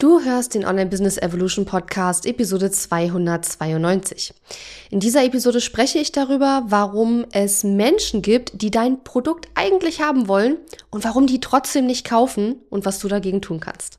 Du hörst den Online Business Evolution Podcast Episode 292. In dieser Episode spreche ich darüber, warum es Menschen gibt, die dein Produkt eigentlich haben wollen und warum die trotzdem nicht kaufen und was du dagegen tun kannst.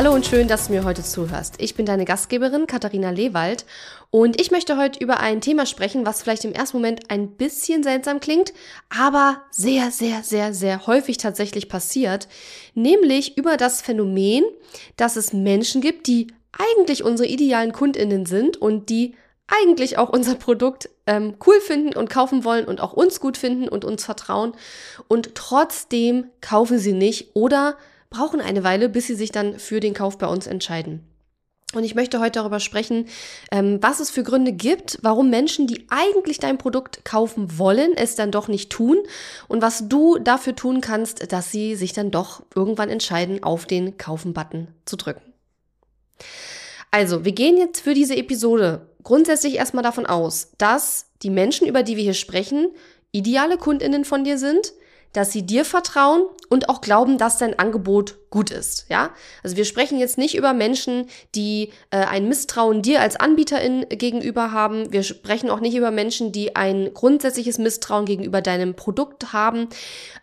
Hallo und schön, dass du mir heute zuhörst. Ich bin deine Gastgeberin Katharina Lewald. Und ich möchte heute über ein Thema sprechen, was vielleicht im ersten Moment ein bisschen seltsam klingt, aber sehr, sehr, sehr, sehr häufig tatsächlich passiert, nämlich über das Phänomen, dass es Menschen gibt, die eigentlich unsere idealen Kundinnen sind und die eigentlich auch unser Produkt ähm, cool finden und kaufen wollen und auch uns gut finden und uns vertrauen. Und trotzdem kaufen sie nicht oder brauchen eine Weile, bis sie sich dann für den Kauf bei uns entscheiden. Und ich möchte heute darüber sprechen, ähm, was es für Gründe gibt, warum Menschen, die eigentlich dein Produkt kaufen wollen, es dann doch nicht tun und was du dafür tun kannst, dass sie sich dann doch irgendwann entscheiden, auf den Kaufen-Button zu drücken. Also, wir gehen jetzt für diese Episode grundsätzlich erstmal davon aus, dass die Menschen, über die wir hier sprechen, ideale Kundinnen von dir sind, dass sie dir vertrauen und auch glauben, dass dein Angebot gut ist. Ja, also wir sprechen jetzt nicht über Menschen, die äh, ein Misstrauen dir als Anbieterin gegenüber haben. Wir sprechen auch nicht über Menschen, die ein grundsätzliches Misstrauen gegenüber deinem Produkt haben.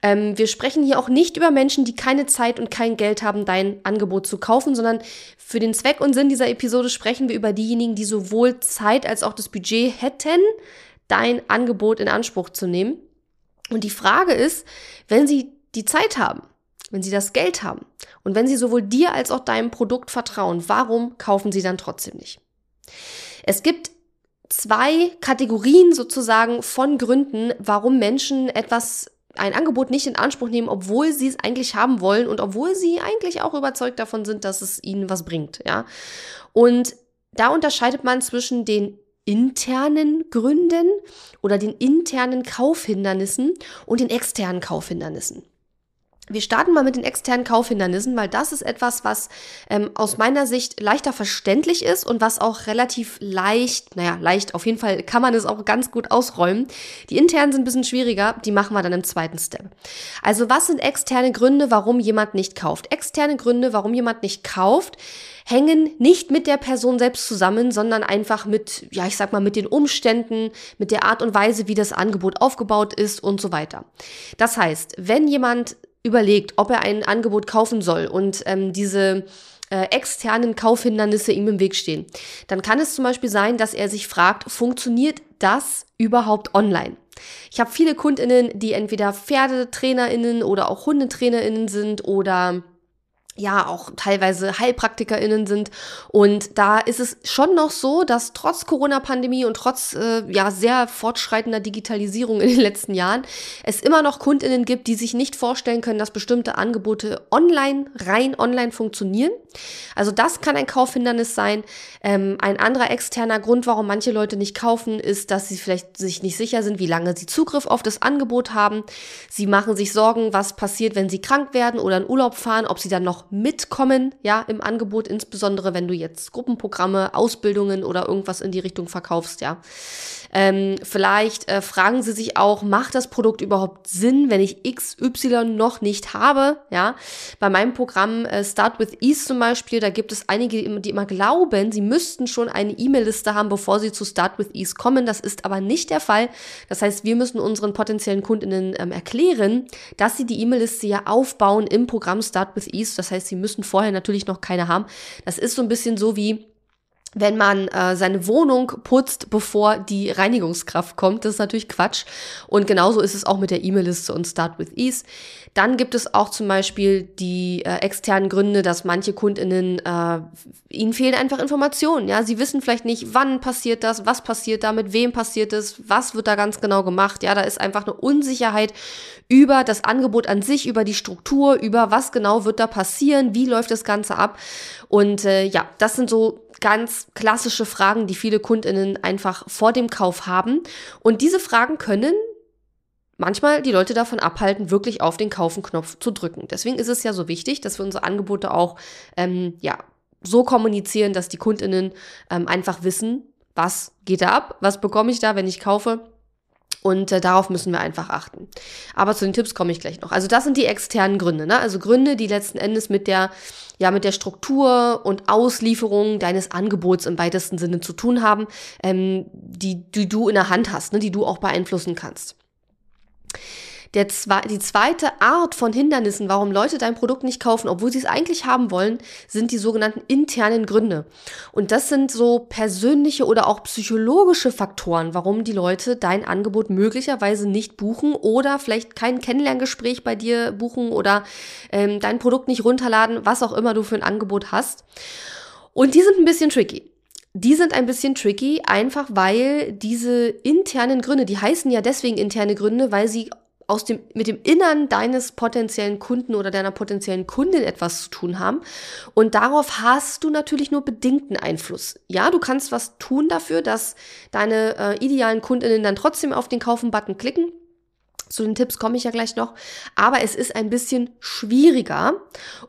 Ähm, wir sprechen hier auch nicht über Menschen, die keine Zeit und kein Geld haben, dein Angebot zu kaufen, sondern für den Zweck und Sinn dieser Episode sprechen wir über diejenigen, die sowohl Zeit als auch das Budget hätten, dein Angebot in Anspruch zu nehmen. Und die Frage ist, wenn Sie die Zeit haben, wenn Sie das Geld haben und wenn Sie sowohl dir als auch deinem Produkt vertrauen, warum kaufen Sie dann trotzdem nicht? Es gibt zwei Kategorien sozusagen von Gründen, warum Menschen etwas ein Angebot nicht in Anspruch nehmen, obwohl sie es eigentlich haben wollen und obwohl sie eigentlich auch überzeugt davon sind, dass es ihnen was bringt, ja. Und da unterscheidet man zwischen den internen Gründen oder den internen Kaufhindernissen und den externen Kaufhindernissen. Wir starten mal mit den externen Kaufhindernissen, weil das ist etwas, was ähm, aus meiner Sicht leichter verständlich ist und was auch relativ leicht, naja, leicht, auf jeden Fall kann man es auch ganz gut ausräumen. Die internen sind ein bisschen schwieriger, die machen wir dann im zweiten Step. Also was sind externe Gründe, warum jemand nicht kauft? Externe Gründe, warum jemand nicht kauft, hängen nicht mit der Person selbst zusammen, sondern einfach mit, ja, ich sag mal, mit den Umständen, mit der Art und Weise, wie das Angebot aufgebaut ist und so weiter. Das heißt, wenn jemand überlegt, ob er ein Angebot kaufen soll und ähm, diese äh, externen Kaufhindernisse ihm im Weg stehen, dann kann es zum Beispiel sein, dass er sich fragt, funktioniert das überhaupt online? Ich habe viele Kundinnen, die entweder Pferdetrainerinnen oder auch Hundetrainerinnen sind oder ja auch teilweise HeilpraktikerInnen sind. Und da ist es schon noch so, dass trotz Corona-Pandemie und trotz äh, ja sehr fortschreitender Digitalisierung in den letzten Jahren es immer noch KundInnen gibt, die sich nicht vorstellen können, dass bestimmte Angebote online, rein online funktionieren. Also das kann ein Kaufhindernis sein. Ähm, ein anderer externer Grund, warum manche Leute nicht kaufen, ist, dass sie vielleicht sich nicht sicher sind, wie lange sie Zugriff auf das Angebot haben. Sie machen sich Sorgen, was passiert, wenn sie krank werden oder in Urlaub fahren, ob sie dann noch mitkommen, ja, im Angebot, insbesondere wenn du jetzt Gruppenprogramme, Ausbildungen oder irgendwas in die Richtung verkaufst, ja. Ähm, vielleicht äh, fragen sie sich auch, macht das Produkt überhaupt Sinn, wenn ich XY noch nicht habe? Ja, bei meinem Programm äh, Start with Ease zum Beispiel, da gibt es einige, die immer glauben, sie müssten schon eine E-Mail-Liste haben, bevor sie zu Start with Ease kommen. Das ist aber nicht der Fall. Das heißt, wir müssen unseren potenziellen Kundinnen ähm, erklären, dass sie die E-Mail-Liste ja aufbauen im Programm Start with Ease. Das heißt, sie müssen vorher natürlich noch keine haben. Das ist so ein bisschen so wie wenn man äh, seine Wohnung putzt, bevor die Reinigungskraft kommt. Das ist natürlich Quatsch. Und genauso ist es auch mit der E-Mail-Liste und Start with Ease. Dann gibt es auch zum Beispiel die äh, externen Gründe, dass manche KundInnen, äh, ihnen fehlen einfach Informationen. Ja, sie wissen vielleicht nicht, wann passiert das, was passiert da, mit wem passiert es, was wird da ganz genau gemacht. Ja, da ist einfach eine Unsicherheit über das Angebot an sich, über die Struktur, über was genau wird da passieren, wie läuft das Ganze ab. Und äh, ja, das sind so ganz klassische Fragen, die viele Kundinnen einfach vor dem Kauf haben. Und diese Fragen können manchmal die Leute davon abhalten, wirklich auf den Kaufen-Knopf zu drücken. Deswegen ist es ja so wichtig, dass wir unsere Angebote auch ähm, ja, so kommunizieren, dass die Kundinnen ähm, einfach wissen, was geht da ab, was bekomme ich da, wenn ich kaufe und äh, darauf müssen wir einfach achten. Aber zu den Tipps komme ich gleich noch. Also das sind die externen Gründe, ne? Also Gründe, die letzten Endes mit der, ja, mit der Struktur und Auslieferung deines Angebots im weitesten Sinne zu tun haben, ähm, die, die du in der Hand hast, ne? die du auch beeinflussen kannst. Der zwe die zweite Art von Hindernissen, warum Leute dein Produkt nicht kaufen, obwohl sie es eigentlich haben wollen, sind die sogenannten internen Gründe. Und das sind so persönliche oder auch psychologische Faktoren, warum die Leute dein Angebot möglicherweise nicht buchen oder vielleicht kein Kennenlerngespräch bei dir buchen oder ähm, dein Produkt nicht runterladen, was auch immer du für ein Angebot hast. Und die sind ein bisschen tricky. Die sind ein bisschen tricky, einfach weil diese internen Gründe, die heißen ja deswegen interne Gründe, weil sie aus dem, mit dem Innern deines potenziellen Kunden oder deiner potenziellen Kundin etwas zu tun haben. Und darauf hast du natürlich nur bedingten Einfluss. Ja, du kannst was tun dafür, dass deine äh, idealen Kundinnen dann trotzdem auf den Kaufen-Button klicken. Zu den Tipps komme ich ja gleich noch. Aber es ist ein bisschen schwieriger.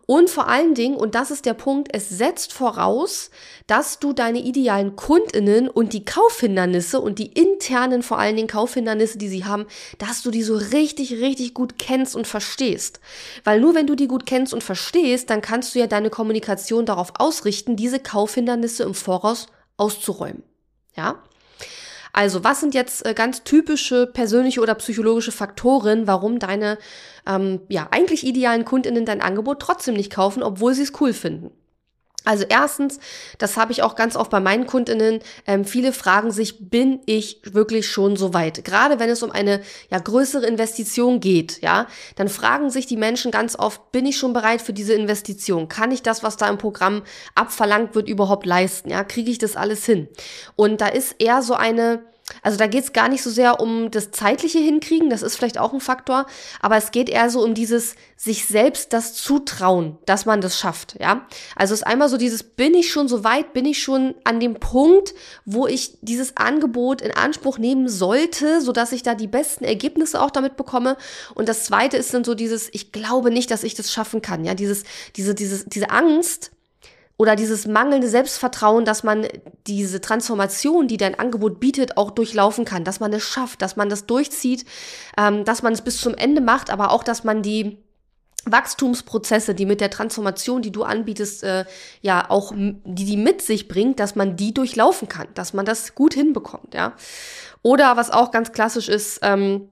Und vor allen Dingen, und das ist der Punkt, es setzt voraus, dass du deine idealen Kundinnen und die Kaufhindernisse und die internen vor allen Dingen Kaufhindernisse, die sie haben, dass du die so richtig, richtig gut kennst und verstehst. Weil nur wenn du die gut kennst und verstehst, dann kannst du ja deine Kommunikation darauf ausrichten, diese Kaufhindernisse im Voraus auszuräumen. Ja? Also, was sind jetzt äh, ganz typische persönliche oder psychologische Faktoren, warum deine ähm, ja eigentlich idealen Kundinnen dein Angebot trotzdem nicht kaufen, obwohl sie es cool finden? Also erstens, das habe ich auch ganz oft bei meinen Kundinnen, ähm, viele fragen sich, bin ich wirklich schon so weit? Gerade wenn es um eine ja, größere Investition geht, ja, dann fragen sich die Menschen ganz oft, bin ich schon bereit für diese Investition? Kann ich das, was da im Programm abverlangt wird, überhaupt leisten? Ja, kriege ich das alles hin? Und da ist eher so eine also da geht es gar nicht so sehr um das zeitliche Hinkriegen, das ist vielleicht auch ein Faktor, aber es geht eher so um dieses sich selbst das Zutrauen, dass man das schafft, ja. Also es ist einmal so dieses, bin ich schon so weit, bin ich schon an dem Punkt, wo ich dieses Angebot in Anspruch nehmen sollte, sodass ich da die besten Ergebnisse auch damit bekomme. Und das zweite ist dann so dieses, ich glaube nicht, dass ich das schaffen kann, ja, dieses, diese, dieses, diese Angst, oder dieses mangelnde Selbstvertrauen, dass man diese Transformation, die dein Angebot bietet, auch durchlaufen kann, dass man es schafft, dass man das durchzieht, ähm, dass man es bis zum Ende macht, aber auch, dass man die Wachstumsprozesse, die mit der Transformation, die du anbietest, äh, ja auch die die mit sich bringt, dass man die durchlaufen kann, dass man das gut hinbekommt, ja. Oder was auch ganz klassisch ist, ähm,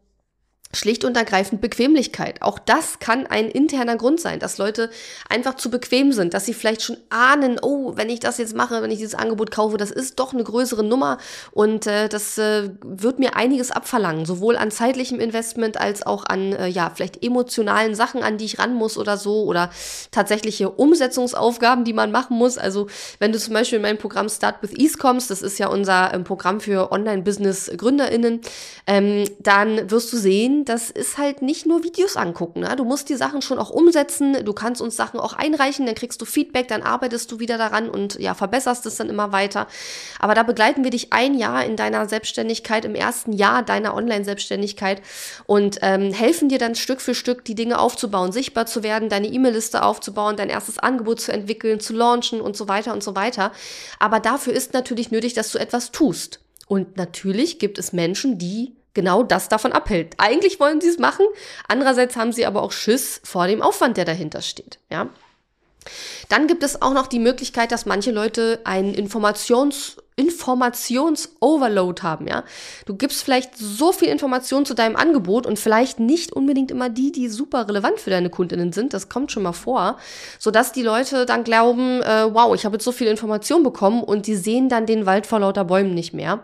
Schlicht und ergreifend Bequemlichkeit. Auch das kann ein interner Grund sein, dass Leute einfach zu bequem sind, dass sie vielleicht schon ahnen, oh, wenn ich das jetzt mache, wenn ich dieses Angebot kaufe, das ist doch eine größere Nummer und äh, das äh, wird mir einiges abverlangen, sowohl an zeitlichem Investment als auch an, äh, ja, vielleicht emotionalen Sachen, an die ich ran muss oder so oder tatsächliche Umsetzungsaufgaben, die man machen muss. Also wenn du zum Beispiel in mein Programm Start with Ease kommst, das ist ja unser ähm, Programm für Online-Business-GründerInnen, ähm, dann wirst du sehen, das ist halt nicht nur Videos angucken. Ne? Du musst die Sachen schon auch umsetzen. Du kannst uns Sachen auch einreichen, dann kriegst du Feedback, dann arbeitest du wieder daran und ja, verbesserst es dann immer weiter. Aber da begleiten wir dich ein Jahr in deiner Selbstständigkeit, im ersten Jahr deiner Online-Selbstständigkeit und ähm, helfen dir dann Stück für Stück die Dinge aufzubauen, sichtbar zu werden, deine E-Mail-Liste aufzubauen, dein erstes Angebot zu entwickeln, zu launchen und so weiter und so weiter. Aber dafür ist natürlich nötig, dass du etwas tust. Und natürlich gibt es Menschen, die genau das davon abhält. Eigentlich wollen sie es machen, andererseits haben sie aber auch Schiss vor dem Aufwand, der dahinter steht, ja. Dann gibt es auch noch die Möglichkeit, dass manche Leute einen Informations Informations-Overload haben, ja. Du gibst vielleicht so viel Information zu deinem Angebot und vielleicht nicht unbedingt immer die, die super relevant für deine Kundinnen sind. Das kommt schon mal vor, sodass die Leute dann glauben, äh, wow, ich habe jetzt so viel Information bekommen und die sehen dann den Wald vor lauter Bäumen nicht mehr.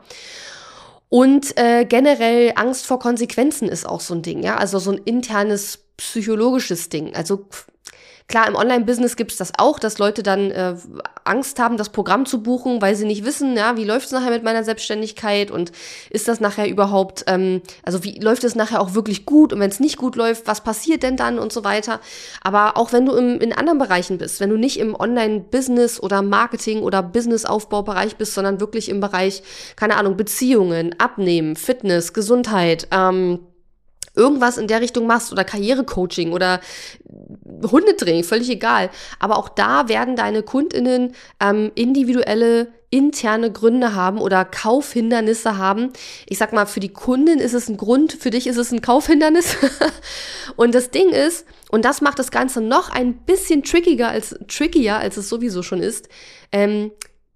Und äh, generell Angst vor Konsequenzen ist auch so ein Ding, ja. Also so ein internes psychologisches Ding. Also Klar, im Online-Business gibt es das auch, dass Leute dann äh, Angst haben, das Programm zu buchen, weil sie nicht wissen, ja, wie läuft es nachher mit meiner Selbstständigkeit und ist das nachher überhaupt, ähm, also wie läuft es nachher auch wirklich gut und wenn es nicht gut läuft, was passiert denn dann und so weiter. Aber auch wenn du im, in anderen Bereichen bist, wenn du nicht im Online-Business oder Marketing oder Business-Aufbaubereich bist, sondern wirklich im Bereich, keine Ahnung, Beziehungen, Abnehmen, Fitness, Gesundheit, ähm, irgendwas in der Richtung machst oder Karrierecoaching oder Hundetraining, völlig egal. Aber auch da werden deine KundInnen ähm, individuelle interne Gründe haben oder Kaufhindernisse haben. Ich sag mal, für die Kundin ist es ein Grund, für dich ist es ein Kaufhindernis. und das Ding ist, und das macht das Ganze noch ein bisschen trickiger als, trickier, als es sowieso schon ist, ähm,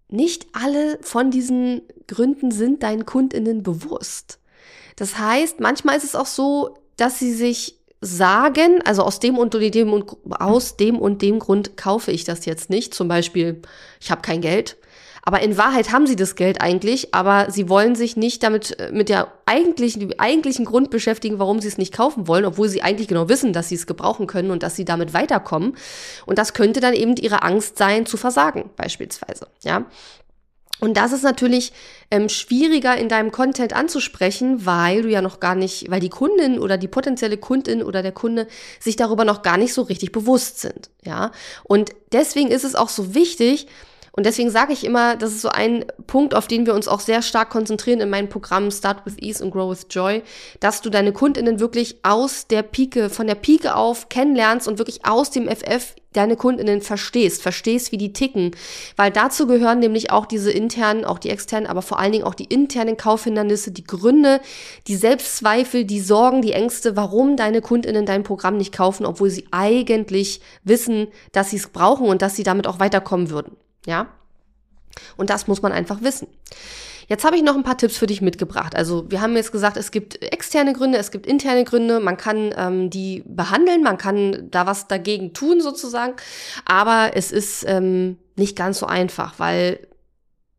nicht alle von diesen Gründen sind deinen KundInnen bewusst. Das heißt, manchmal ist es auch so, dass sie sich sagen, also aus dem und dem und aus dem und dem Grund kaufe ich das jetzt nicht. Zum Beispiel, ich habe kein Geld. Aber in Wahrheit haben sie das Geld eigentlich, aber sie wollen sich nicht damit äh, mit der eigentlichen, eigentlichen Grund beschäftigen, warum sie es nicht kaufen wollen, obwohl sie eigentlich genau wissen, dass sie es gebrauchen können und dass sie damit weiterkommen. Und das könnte dann eben ihre Angst sein, zu versagen, beispielsweise. Ja. Und das ist natürlich ähm, schwieriger in deinem Content anzusprechen, weil du ja noch gar nicht, weil die Kundin oder die potenzielle Kundin oder der Kunde sich darüber noch gar nicht so richtig bewusst sind. Ja. Und deswegen ist es auch so wichtig, und deswegen sage ich immer, das ist so ein Punkt, auf den wir uns auch sehr stark konzentrieren in meinen Programmen Start with Ease und Grow with Joy, dass du deine Kundinnen wirklich aus der Pike, von der Pike auf kennenlernst und wirklich aus dem FF deine Kundinnen verstehst, verstehst, wie die ticken, weil dazu gehören nämlich auch diese internen, auch die externen, aber vor allen Dingen auch die internen Kaufhindernisse, die Gründe, die Selbstzweifel, die Sorgen, die Ängste, warum deine Kundinnen dein Programm nicht kaufen, obwohl sie eigentlich wissen, dass sie es brauchen und dass sie damit auch weiterkommen würden. Ja? Und das muss man einfach wissen. Jetzt habe ich noch ein paar Tipps für dich mitgebracht. Also wir haben jetzt gesagt, es gibt externe Gründe, es gibt interne Gründe, man kann ähm, die behandeln, man kann da was dagegen tun sozusagen, aber es ist ähm, nicht ganz so einfach, weil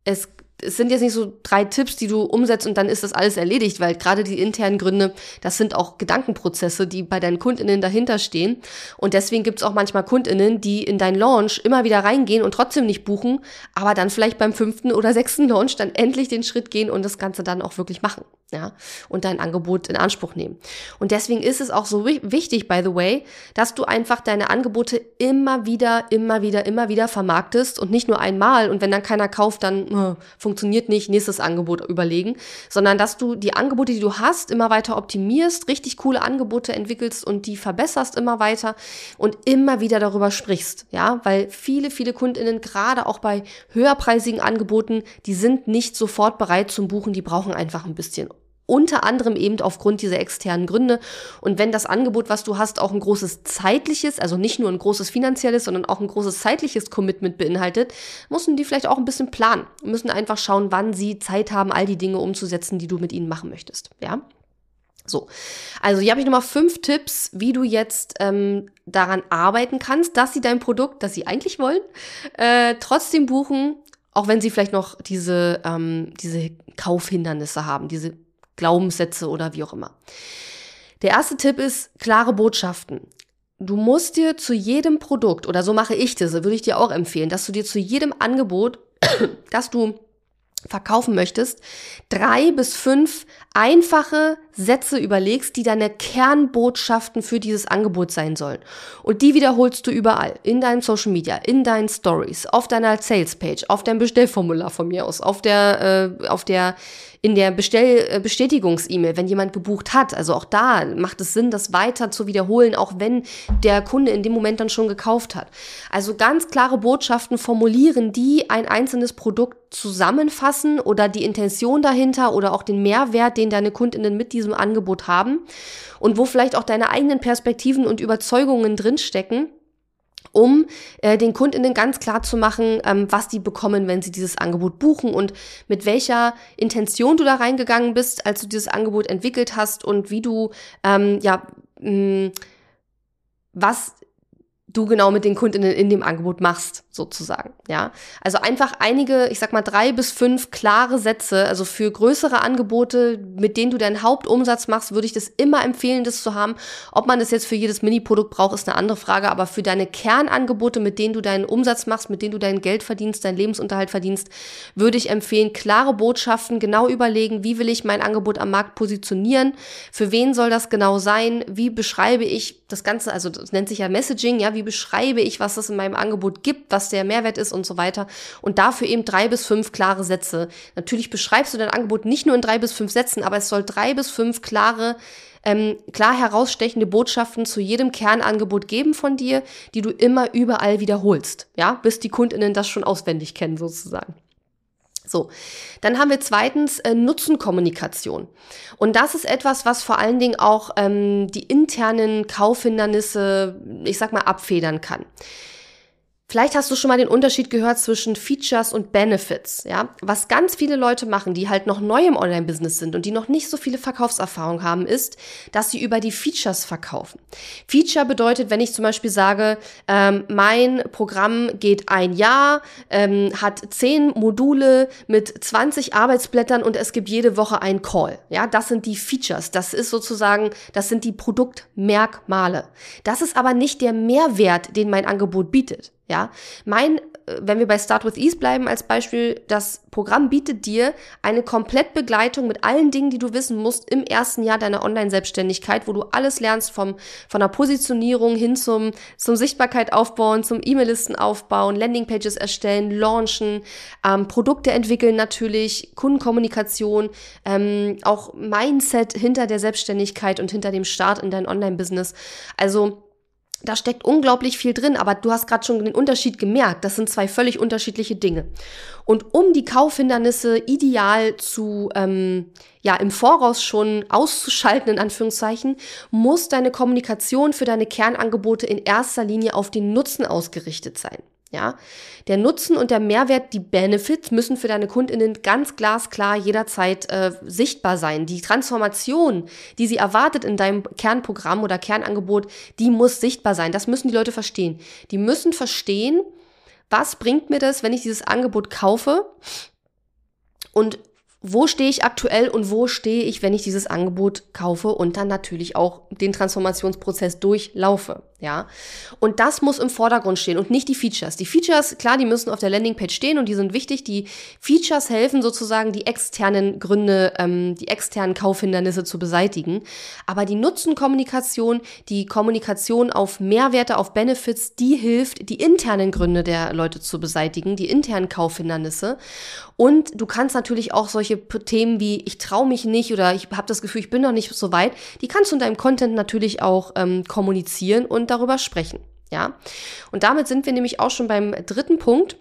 es es sind jetzt nicht so drei Tipps, die du umsetzt und dann ist das alles erledigt, weil gerade die internen Gründe, das sind auch Gedankenprozesse, die bei deinen KundInnen dahinter stehen. Und deswegen gibt es auch manchmal KundInnen, die in dein Launch immer wieder reingehen und trotzdem nicht buchen, aber dann vielleicht beim fünften oder sechsten Launch dann endlich den Schritt gehen und das Ganze dann auch wirklich machen ja, und dein Angebot in Anspruch nehmen. Und deswegen ist es auch so wichtig, by the way, dass du einfach deine Angebote immer wieder, immer wieder, immer wieder vermarktest und nicht nur einmal und wenn dann keiner kauft, dann äh, funktioniert nicht, nächstes Angebot überlegen, sondern dass du die Angebote, die du hast, immer weiter optimierst, richtig coole Angebote entwickelst und die verbesserst immer weiter und immer wieder darüber sprichst, ja, weil viele, viele KundInnen, gerade auch bei höherpreisigen Angeboten, die sind nicht sofort bereit zum Buchen, die brauchen einfach ein bisschen unter anderem eben aufgrund dieser externen Gründe. Und wenn das Angebot, was du hast, auch ein großes zeitliches, also nicht nur ein großes finanzielles, sondern auch ein großes zeitliches Commitment beinhaltet, müssen die vielleicht auch ein bisschen planen, müssen einfach schauen, wann sie Zeit haben, all die Dinge umzusetzen, die du mit ihnen machen möchtest. Ja. So, also hier habe ich nochmal fünf Tipps, wie du jetzt ähm, daran arbeiten kannst, dass sie dein Produkt, das sie eigentlich wollen, äh, trotzdem buchen, auch wenn sie vielleicht noch diese, ähm, diese Kaufhindernisse haben, diese Glaubenssätze oder wie auch immer. Der erste Tipp ist klare Botschaften. Du musst dir zu jedem Produkt, oder so mache ich das, würde ich dir auch empfehlen, dass du dir zu jedem Angebot, das du verkaufen möchtest, drei bis fünf einfache Sätze überlegst, die deine Kernbotschaften für dieses Angebot sein sollen. Und die wiederholst du überall. In deinen Social Media, in deinen Stories, auf deiner Sales Page, auf deinem Bestellformular von mir aus, auf der, äh, auf der, in der Bestell äh, Bestätigungs-E-Mail, wenn jemand gebucht hat. Also auch da macht es Sinn, das weiter zu wiederholen, auch wenn der Kunde in dem Moment dann schon gekauft hat. Also ganz klare Botschaften formulieren, die ein einzelnes Produkt zusammenfassen oder die Intention dahinter oder auch den Mehrwert, den deine Kundinnen mit diesem Angebot haben und wo vielleicht auch deine eigenen Perspektiven und Überzeugungen drinstecken um äh, den Kundinnen ganz klar zu machen, ähm, was die bekommen, wenn sie dieses Angebot buchen und mit welcher Intention du da reingegangen bist, als du dieses Angebot entwickelt hast und wie du ähm, ja mh, was du genau mit den Kundinnen in dem Angebot machst, sozusagen. Ja, also einfach einige, ich sag mal drei bis fünf klare Sätze. Also für größere Angebote, mit denen du deinen Hauptumsatz machst, würde ich das immer empfehlen, das zu haben. Ob man das jetzt für jedes Mini-Produkt braucht, ist eine andere Frage. Aber für deine Kernangebote, mit denen du deinen Umsatz machst, mit denen du dein Geld verdienst, deinen Lebensunterhalt verdienst, würde ich empfehlen, klare Botschaften, genau überlegen, wie will ich mein Angebot am Markt positionieren, für wen soll das genau sein, wie beschreibe ich das Ganze, also das nennt sich ja Messaging, ja, wie beschreibe ich, was es in meinem Angebot gibt, was der Mehrwert ist und so weiter. Und dafür eben drei bis fünf klare Sätze. Natürlich beschreibst du dein Angebot nicht nur in drei bis fünf Sätzen, aber es soll drei bis fünf klare ähm, klar herausstechende Botschaften zu jedem Kernangebot geben von dir, die du immer überall wiederholst, ja, bis die Kundinnen das schon auswendig kennen sozusagen. So, dann haben wir zweitens äh, Nutzenkommunikation. Und das ist etwas, was vor allen Dingen auch ähm, die internen Kaufhindernisse, ich sag mal, abfedern kann. Vielleicht hast du schon mal den Unterschied gehört zwischen Features und Benefits, ja? Was ganz viele Leute machen, die halt noch neu im Online-Business sind und die noch nicht so viele Verkaufserfahrung haben, ist, dass sie über die Features verkaufen. Feature bedeutet, wenn ich zum Beispiel sage, ähm, mein Programm geht ein Jahr, ähm, hat zehn Module mit 20 Arbeitsblättern und es gibt jede Woche einen Call. Ja, das sind die Features. Das ist sozusagen, das sind die Produktmerkmale. Das ist aber nicht der Mehrwert, den mein Angebot bietet. Ja, mein, äh, wenn wir bei Start with Ease bleiben als Beispiel, das Programm bietet dir eine Komplettbegleitung mit allen Dingen, die du wissen musst im ersten Jahr deiner Online-Selbstständigkeit, wo du alles lernst vom, von der Positionierung hin zum, zum Sichtbarkeit aufbauen, zum E-Mail-Listen aufbauen, Landingpages erstellen, launchen, ähm, Produkte entwickeln natürlich, Kundenkommunikation, ähm, auch Mindset hinter der Selbstständigkeit und hinter dem Start in dein Online-Business. Also, da steckt unglaublich viel drin, aber du hast gerade schon den Unterschied gemerkt. Das sind zwei völlig unterschiedliche Dinge. Und um die Kaufhindernisse ideal zu, ähm, ja, im Voraus schon auszuschalten, in Anführungszeichen, muss deine Kommunikation für deine Kernangebote in erster Linie auf den Nutzen ausgerichtet sein. Ja, der Nutzen und der Mehrwert, die Benefits müssen für deine Kundinnen ganz glasklar jederzeit äh, sichtbar sein. Die Transformation, die sie erwartet in deinem Kernprogramm oder Kernangebot, die muss sichtbar sein. Das müssen die Leute verstehen. Die müssen verstehen, was bringt mir das, wenn ich dieses Angebot kaufe und wo stehe ich aktuell und wo stehe ich, wenn ich dieses Angebot kaufe und dann natürlich auch den Transformationsprozess durchlaufe ja. Und das muss im Vordergrund stehen und nicht die Features. Die Features, klar, die müssen auf der Landingpage stehen und die sind wichtig. Die Features helfen sozusagen, die externen Gründe, ähm, die externen Kaufhindernisse zu beseitigen. Aber die Nutzenkommunikation, die Kommunikation auf Mehrwerte, auf Benefits, die hilft, die internen Gründe der Leute zu beseitigen, die internen Kaufhindernisse. Und du kannst natürlich auch solche Themen wie ich traue mich nicht oder ich habe das Gefühl, ich bin noch nicht so weit, die kannst du in deinem Content natürlich auch ähm, kommunizieren und darüber sprechen. Ja, und damit sind wir nämlich auch schon beim dritten Punkt.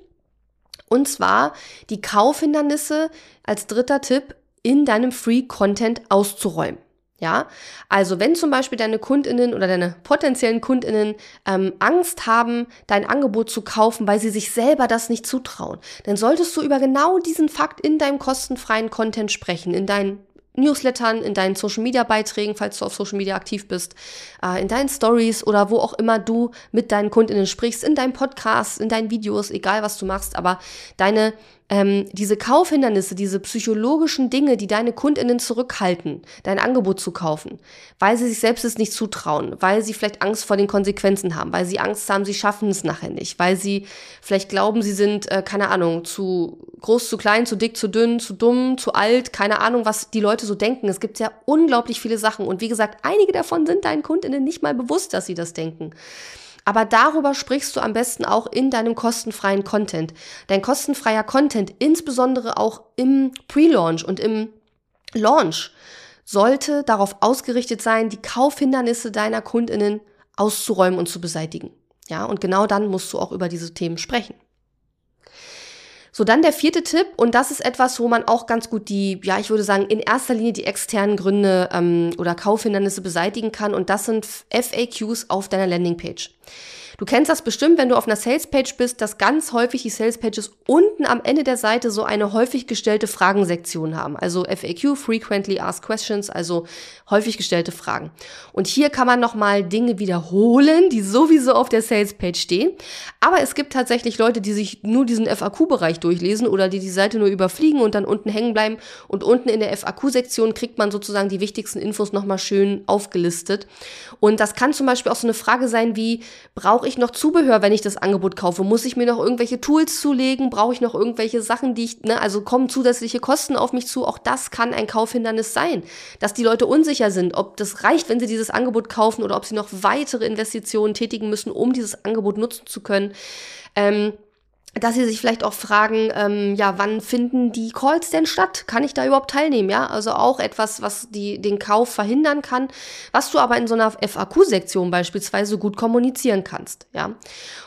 Und zwar die Kaufhindernisse als dritter Tipp in deinem Free Content auszuräumen. Ja, also wenn zum Beispiel deine Kundinnen oder deine potenziellen Kundinnen ähm, Angst haben, dein Angebot zu kaufen, weil sie sich selber das nicht zutrauen, dann solltest du über genau diesen Fakt in deinem kostenfreien Content sprechen, in deinen Newslettern, in deinen Social Media Beiträgen, falls du auf Social Media aktiv bist, äh, in deinen Stories oder wo auch immer du mit deinen Kundinnen sprichst, in deinem Podcast, in deinen Videos, egal was du machst, aber deine ähm, diese Kaufhindernisse, diese psychologischen Dinge, die deine Kundinnen zurückhalten, dein Angebot zu kaufen, weil sie sich selbst es nicht zutrauen, weil sie vielleicht Angst vor den Konsequenzen haben, weil sie Angst haben, sie schaffen es nachher nicht, weil sie vielleicht glauben, sie sind, äh, keine Ahnung, zu groß, zu klein, zu dick, zu dünn, zu dumm, zu alt, keine Ahnung, was die Leute so denken. Es gibt ja unglaublich viele Sachen und wie gesagt, einige davon sind deinen Kundinnen nicht mal bewusst, dass sie das denken. Aber darüber sprichst du am besten auch in deinem kostenfreien Content. Dein kostenfreier Content, insbesondere auch im Pre-Launch und im Launch, sollte darauf ausgerichtet sein, die Kaufhindernisse deiner Kundinnen auszuräumen und zu beseitigen. Ja, und genau dann musst du auch über diese Themen sprechen. So, dann der vierte Tipp, und das ist etwas, wo man auch ganz gut die, ja, ich würde sagen, in erster Linie die externen Gründe ähm, oder Kaufhindernisse beseitigen kann, und das sind FAQs auf deiner Landingpage. Du kennst das bestimmt, wenn du auf einer Salespage bist, dass ganz häufig die Salespages unten am Ende der Seite so eine häufig gestellte Fragensektion haben. Also FAQ, Frequently Asked Questions, also häufig gestellte Fragen. Und hier kann man nochmal Dinge wiederholen, die sowieso auf der Salespage stehen. Aber es gibt tatsächlich Leute, die sich nur diesen FAQ-Bereich durchlesen oder die die Seite nur überfliegen und dann unten hängen bleiben. Und unten in der FAQ-Sektion kriegt man sozusagen die wichtigsten Infos nochmal schön aufgelistet. Und das kann zum Beispiel auch so eine Frage sein wie, brauche ich noch Zubehör, wenn ich das Angebot kaufe? Muss ich mir noch irgendwelche Tools zulegen? Brauche ich noch irgendwelche Sachen, die ich, ne, also kommen zusätzliche Kosten auf mich zu? Auch das kann ein Kaufhindernis sein, dass die Leute unsicher sind, ob das reicht, wenn sie dieses Angebot kaufen oder ob sie noch weitere Investitionen tätigen müssen, um dieses Angebot nutzen zu können. Ähm, dass sie sich vielleicht auch fragen, ähm, ja, wann finden die Calls denn statt? Kann ich da überhaupt teilnehmen? Ja, also auch etwas, was die, den Kauf verhindern kann, was du aber in so einer FAQ-Sektion beispielsweise gut kommunizieren kannst. Ja,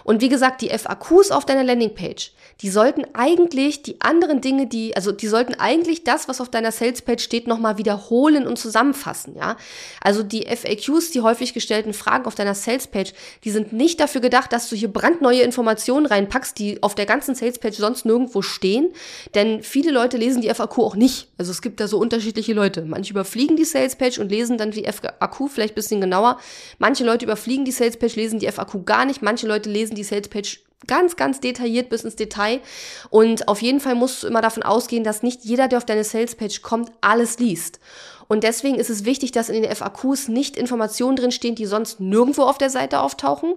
und wie gesagt, die FAQs auf deiner Landingpage, die sollten eigentlich die anderen Dinge, die, also die sollten eigentlich das, was auf deiner Salespage steht, nochmal wiederholen und zusammenfassen. Ja, also die FAQs, die häufig gestellten Fragen auf deiner Salespage, die sind nicht dafür gedacht, dass du hier brandneue Informationen reinpackst, die auf der ganzen Salespage sonst nirgendwo stehen, denn viele Leute lesen die FAQ auch nicht. Also es gibt da so unterschiedliche Leute. Manche überfliegen die Salespage und lesen dann die FAQ vielleicht bisschen genauer. Manche Leute überfliegen die Salespage, lesen die FAQ gar nicht. Manche Leute lesen die Salespage ganz, ganz detailliert bis ins Detail. Und auf jeden Fall musst du immer davon ausgehen, dass nicht jeder, der auf deine Salespage kommt, alles liest. Und deswegen ist es wichtig, dass in den FAQs nicht Informationen drinstehen, die sonst nirgendwo auf der Seite auftauchen,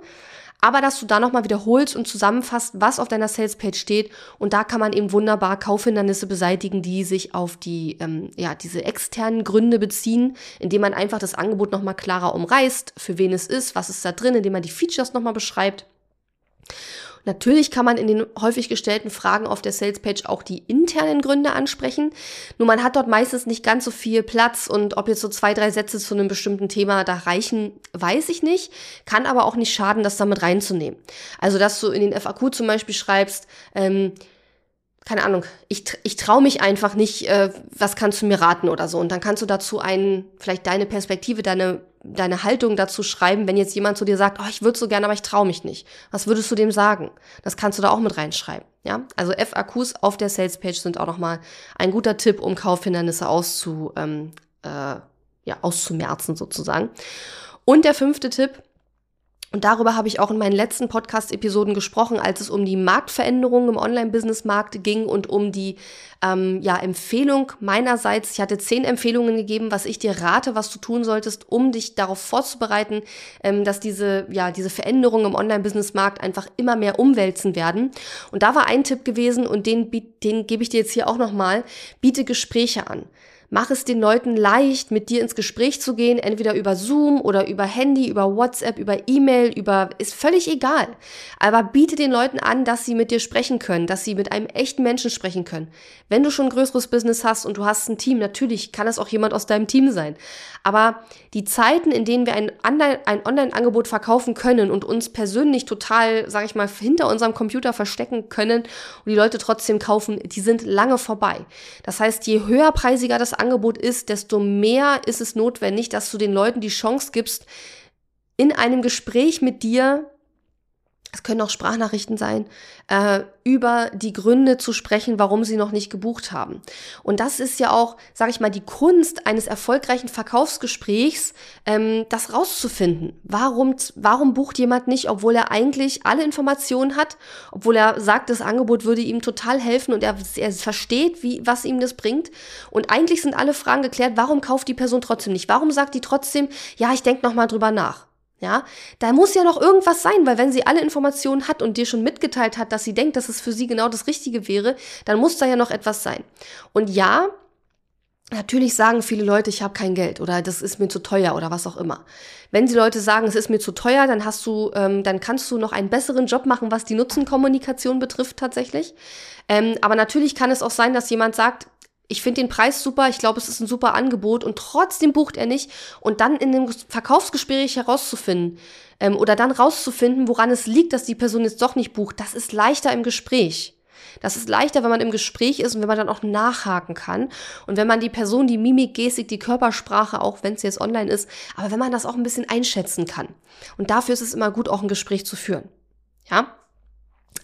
aber dass du da nochmal wiederholst und zusammenfasst, was auf deiner Salespage steht. Und da kann man eben wunderbar Kaufhindernisse beseitigen, die sich auf die, ähm, ja, diese externen Gründe beziehen, indem man einfach das Angebot nochmal klarer umreißt, für wen es ist, was ist da drin, indem man die Features nochmal beschreibt. Natürlich kann man in den häufig gestellten Fragen auf der Salespage auch die internen Gründe ansprechen. Nur man hat dort meistens nicht ganz so viel Platz und ob jetzt so zwei, drei Sätze zu einem bestimmten Thema da reichen, weiß ich nicht. Kann aber auch nicht schaden, das damit reinzunehmen. Also, dass du in den FAQ zum Beispiel schreibst, ähm, keine Ahnung, ich, ich traue mich einfach nicht, äh, was kannst du mir raten oder so. Und dann kannst du dazu einen, vielleicht deine Perspektive, deine, deine Haltung dazu schreiben, wenn jetzt jemand zu dir sagt, oh, ich würde so gerne, aber ich traue mich nicht. Was würdest du dem sagen? Das kannst du da auch mit reinschreiben. Ja, also FAQs auf der Salespage sind auch nochmal ein guter Tipp, um Kaufhindernisse auszu, ähm, äh, ja, auszumerzen sozusagen. Und der fünfte Tipp, und darüber habe ich auch in meinen letzten Podcast-Episoden gesprochen, als es um die Marktveränderungen im Online-Business-Markt ging und um die ähm, ja, Empfehlung meinerseits. Ich hatte zehn Empfehlungen gegeben, was ich dir rate, was du tun solltest, um dich darauf vorzubereiten, ähm, dass diese, ja, diese Veränderungen im Online-Business-Markt einfach immer mehr umwälzen werden. Und da war ein Tipp gewesen und den, den gebe ich dir jetzt hier auch nochmal. Biete Gespräche an. Mach es den Leuten leicht, mit dir ins Gespräch zu gehen, entweder über Zoom oder über Handy, über WhatsApp, über E-Mail, über, ist völlig egal. Aber biete den Leuten an, dass sie mit dir sprechen können, dass sie mit einem echten Menschen sprechen können. Wenn du schon ein größeres Business hast und du hast ein Team, natürlich kann es auch jemand aus deinem Team sein. Aber die Zeiten, in denen wir ein, ein Online-Angebot verkaufen können und uns persönlich total, sag ich mal, hinter unserem Computer verstecken können und die Leute trotzdem kaufen, die sind lange vorbei. Das heißt, je höherpreisiger das Angebot ist, desto mehr ist es notwendig, dass du den Leuten die Chance gibst, in einem Gespräch mit dir es können auch Sprachnachrichten sein, äh, über die Gründe zu sprechen, warum sie noch nicht gebucht haben. Und das ist ja auch, sage ich mal, die Kunst eines erfolgreichen Verkaufsgesprächs, ähm, das rauszufinden. Warum, warum bucht jemand nicht, obwohl er eigentlich alle Informationen hat, obwohl er sagt, das Angebot würde ihm total helfen und er, er versteht, wie, was ihm das bringt. Und eigentlich sind alle Fragen geklärt, warum kauft die Person trotzdem nicht? Warum sagt die trotzdem, ja, ich denke nochmal drüber nach? Ja, da muss ja noch irgendwas sein, weil wenn sie alle Informationen hat und dir schon mitgeteilt hat, dass sie denkt, dass es für sie genau das Richtige wäre, dann muss da ja noch etwas sein. Und ja, natürlich sagen viele Leute, ich habe kein Geld oder das ist mir zu teuer oder was auch immer. Wenn die Leute sagen, es ist mir zu teuer, dann hast du, ähm, dann kannst du noch einen besseren Job machen, was die Nutzenkommunikation betrifft tatsächlich. Ähm, aber natürlich kann es auch sein, dass jemand sagt, ich finde den Preis super, ich glaube, es ist ein super Angebot und trotzdem bucht er nicht und dann in dem Verkaufsgespräch herauszufinden ähm, oder dann rauszufinden, woran es liegt, dass die Person jetzt doch nicht bucht, das ist leichter im Gespräch. Das ist leichter, wenn man im Gespräch ist und wenn man dann auch nachhaken kann. Und wenn man die Person, die Mimik, Gestik, die Körpersprache, auch wenn es jetzt online ist, aber wenn man das auch ein bisschen einschätzen kann. Und dafür ist es immer gut, auch ein Gespräch zu führen. Ja?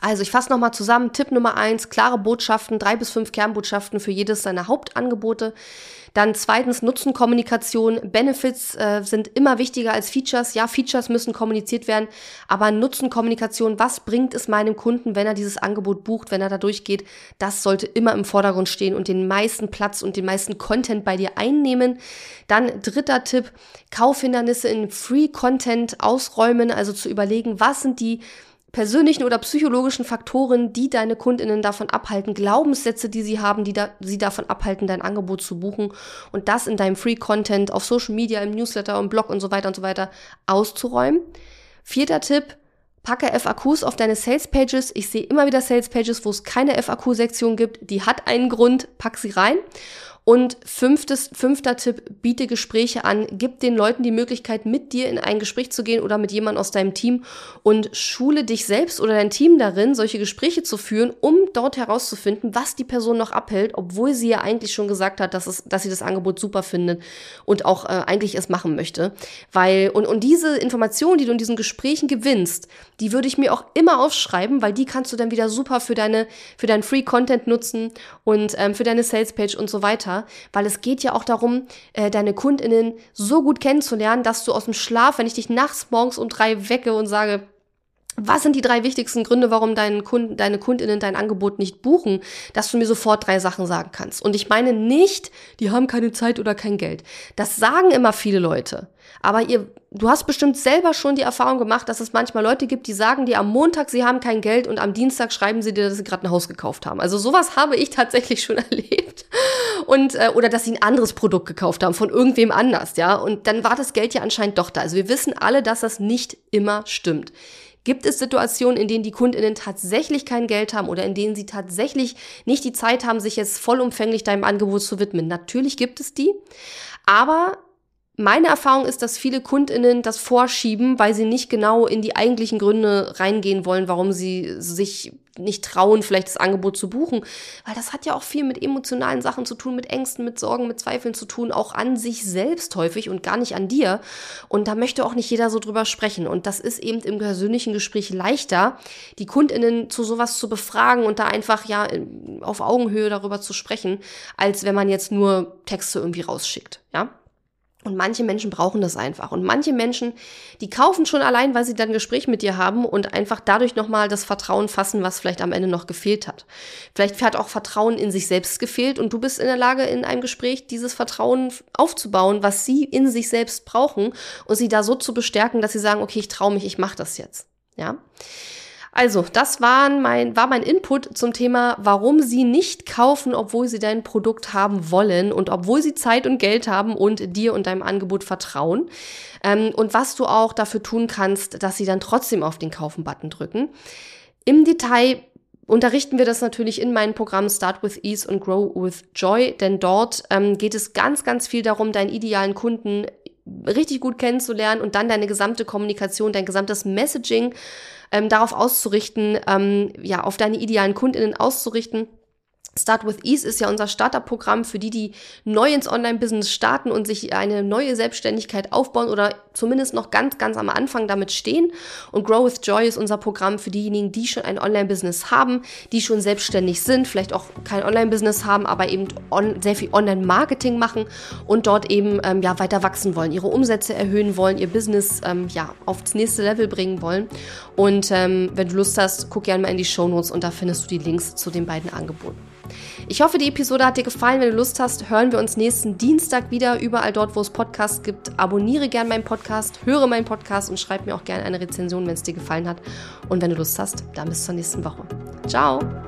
Also ich fasse nochmal zusammen. Tipp Nummer eins, klare Botschaften, drei bis fünf Kernbotschaften für jedes seiner Hauptangebote. Dann zweitens Nutzenkommunikation. Benefits äh, sind immer wichtiger als Features. Ja, Features müssen kommuniziert werden, aber Nutzenkommunikation, was bringt es meinem Kunden, wenn er dieses Angebot bucht, wenn er da durchgeht, das sollte immer im Vordergrund stehen und den meisten Platz und den meisten Content bei dir einnehmen. Dann dritter Tipp, Kaufhindernisse in Free Content ausräumen, also zu überlegen, was sind die persönlichen oder psychologischen Faktoren, die deine Kundinnen davon abhalten, Glaubenssätze, die sie haben, die da, sie davon abhalten, dein Angebot zu buchen und das in deinem Free Content auf Social Media, im Newsletter, im Blog und so weiter und so weiter auszuräumen. Vierter Tipp, packe FAQs auf deine Sales Pages. Ich sehe immer wieder Sales Pages, wo es keine FAQ-Sektion gibt. Die hat einen Grund, pack sie rein. Und fünftes, fünfter Tipp, biete Gespräche an, gib den Leuten die Möglichkeit, mit dir in ein Gespräch zu gehen oder mit jemandem aus deinem Team. Und schule dich selbst oder dein Team darin, solche Gespräche zu führen, um dort herauszufinden, was die Person noch abhält, obwohl sie ja eigentlich schon gesagt hat, dass, es, dass sie das Angebot super findet und auch äh, eigentlich es machen möchte. Weil, und, und diese Informationen, die du in diesen Gesprächen gewinnst, die würde ich mir auch immer aufschreiben, weil die kannst du dann wieder super für deine, für deinen Free Content nutzen und ähm, für deine Sales Page und so weiter weil es geht ja auch darum, äh, deine KundInnen so gut kennenzulernen, dass du aus dem Schlaf, wenn ich dich nachts morgens um drei wecke und sage, was sind die drei wichtigsten Gründe, warum deinen Kunden, deine Kundinnen dein Angebot nicht buchen, dass du mir sofort drei Sachen sagen kannst. Und ich meine nicht, die haben keine Zeit oder kein Geld. Das sagen immer viele Leute. Aber ihr, du hast bestimmt selber schon die Erfahrung gemacht, dass es manchmal Leute gibt, die sagen dir am Montag, sie haben kein Geld und am Dienstag schreiben sie dir, dass sie gerade ein Haus gekauft haben. Also sowas habe ich tatsächlich schon erlebt. Und, äh, oder dass sie ein anderes Produkt gekauft haben von irgendwem anders, ja. Und dann war das Geld ja anscheinend doch da. Also wir wissen alle, dass das nicht immer stimmt. Gibt es Situationen, in denen die Kundinnen tatsächlich kein Geld haben oder in denen sie tatsächlich nicht die Zeit haben, sich jetzt vollumfänglich deinem Angebot zu widmen? Natürlich gibt es die. Aber meine Erfahrung ist, dass viele Kundinnen das vorschieben, weil sie nicht genau in die eigentlichen Gründe reingehen wollen, warum sie sich nicht trauen, vielleicht das Angebot zu buchen. Weil das hat ja auch viel mit emotionalen Sachen zu tun, mit Ängsten, mit Sorgen, mit Zweifeln zu tun, auch an sich selbst häufig und gar nicht an dir. Und da möchte auch nicht jeder so drüber sprechen. Und das ist eben im persönlichen Gespräch leichter, die KundInnen zu sowas zu befragen und da einfach ja auf Augenhöhe darüber zu sprechen, als wenn man jetzt nur Texte irgendwie rausschickt. Ja? Und manche Menschen brauchen das einfach. Und manche Menschen, die kaufen schon allein, weil sie dann Gespräch mit dir haben und einfach dadurch nochmal das Vertrauen fassen, was vielleicht am Ende noch gefehlt hat. Vielleicht hat auch Vertrauen in sich selbst gefehlt und du bist in der Lage, in einem Gespräch dieses Vertrauen aufzubauen, was sie in sich selbst brauchen und sie da so zu bestärken, dass sie sagen, okay, ich traue mich, ich mache das jetzt. Ja. Also, das waren mein, war mein Input zum Thema, warum Sie nicht kaufen, obwohl Sie dein Produkt haben wollen und obwohl Sie Zeit und Geld haben und dir und deinem Angebot vertrauen. Ähm, und was du auch dafür tun kannst, dass Sie dann trotzdem auf den Kaufen-Button drücken. Im Detail unterrichten wir das natürlich in meinem Programm Start with Ease und Grow with Joy, denn dort ähm, geht es ganz, ganz viel darum, deinen idealen Kunden richtig gut kennenzulernen und dann deine gesamte Kommunikation, dein gesamtes Messaging ähm, darauf auszurichten, ähm, ja, auf deine idealen Kundinnen auszurichten. Start with Ease ist ja unser Startup-Programm für die, die neu ins Online-Business starten und sich eine neue Selbstständigkeit aufbauen oder zumindest noch ganz, ganz am Anfang damit stehen. Und Grow with Joy ist unser Programm für diejenigen, die schon ein Online-Business haben, die schon selbstständig sind, vielleicht auch kein Online-Business haben, aber eben on, sehr viel Online-Marketing machen und dort eben ähm, ja weiter wachsen wollen, ihre Umsätze erhöhen wollen, ihr Business ähm, ja aufs nächste Level bringen wollen. Und ähm, wenn du Lust hast, guck gerne mal in die Show Notes und da findest du die Links zu den beiden Angeboten. Ich hoffe, die Episode hat dir gefallen. Wenn du Lust hast, hören wir uns nächsten Dienstag wieder, überall dort, wo es Podcasts gibt. Abonniere gerne meinen Podcast, höre meinen Podcast und schreib mir auch gerne eine Rezension, wenn es dir gefallen hat. Und wenn du Lust hast, dann bis zur nächsten Woche. Ciao!